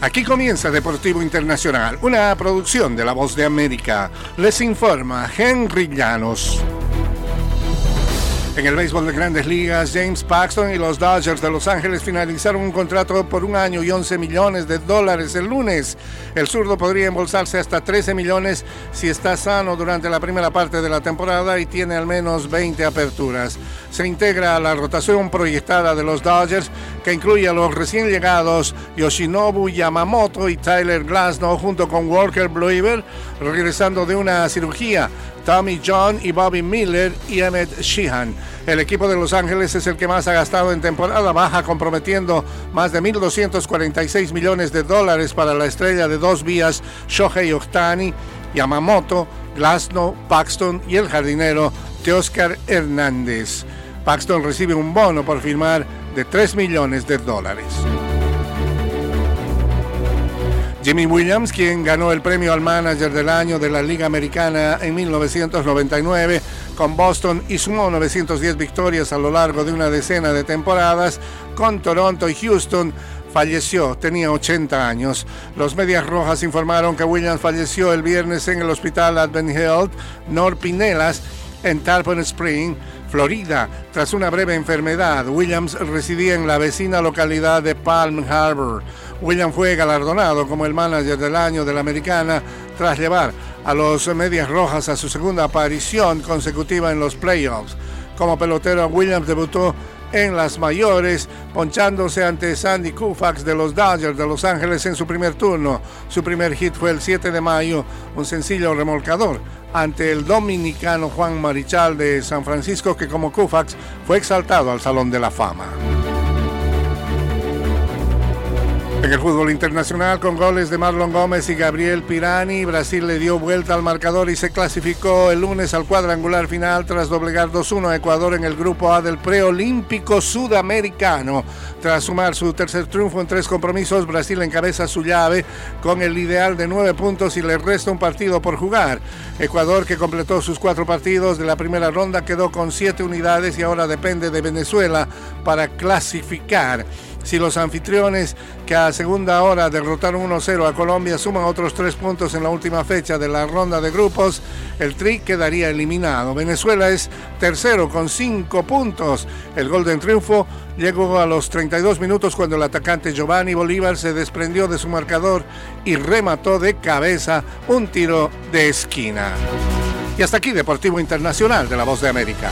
Aquí comienza Deportivo Internacional, una producción de La Voz de América. Les informa Henry Llanos. En el béisbol de grandes ligas, James Paxton y los Dodgers de Los Ángeles finalizaron un contrato por un año y 11 millones de dólares el lunes. El zurdo podría embolsarse hasta 13 millones si está sano durante la primera parte de la temporada y tiene al menos 20 aperturas. Se integra a la rotación proyectada de los Dodgers, que incluye a los recién llegados Yoshinobu Yamamoto y Tyler Glasnow junto con Walker Blueber, regresando de una cirugía. Tommy John y Bobby Miller y Emmett Sheehan. El equipo de Los Ángeles es el que más ha gastado en temporada baja, comprometiendo más de 1.246 millones de dólares para la estrella de dos vías Shohei Ohtani, Yamamoto, Glasnow, Paxton y el jardinero Teoscar Hernández. Paxton recibe un bono por firmar de 3 millones de dólares. Jimmy Williams, quien ganó el premio al manager del año de la Liga Americana en 1999 con Boston y sumó 910 victorias a lo largo de una decena de temporadas con Toronto y Houston, falleció, tenía 80 años. Los Medias Rojas informaron que Williams falleció el viernes en el hospital Advent Health North Pinellas en Tarpon Spring, Florida, tras una breve enfermedad. Williams residía en la vecina localidad de Palm Harbor. William fue galardonado como el manager del año de la americana tras llevar a los Medias Rojas a su segunda aparición consecutiva en los playoffs. Como pelotero, Williams debutó en las mayores, ponchándose ante Sandy Koufax de los Dodgers de Los Ángeles en su primer turno. Su primer hit fue el 7 de mayo, un sencillo remolcador ante el dominicano Juan Marichal de San Francisco, que como Koufax fue exaltado al Salón de la Fama. En el fútbol internacional, con goles de Marlon Gómez y Gabriel Pirani, Brasil le dio vuelta al marcador y se clasificó el lunes al cuadrangular final tras doblegar 2-1 a Ecuador en el grupo A del preolímpico sudamericano. Tras sumar su tercer triunfo en tres compromisos, Brasil encabeza su llave con el ideal de nueve puntos y le resta un partido por jugar. Ecuador, que completó sus cuatro partidos de la primera ronda, quedó con siete unidades y ahora depende de Venezuela para clasificar. Si los anfitriones que a segunda hora derrotaron 1-0 a Colombia suman otros tres puntos en la última fecha de la ronda de grupos, el Tri quedaría eliminado. Venezuela es tercero con cinco puntos. El gol de triunfo llegó a los 32 minutos cuando el atacante Giovanni Bolívar se desprendió de su marcador y remató de cabeza un tiro de esquina. Y hasta aquí Deportivo Internacional de la Voz de América.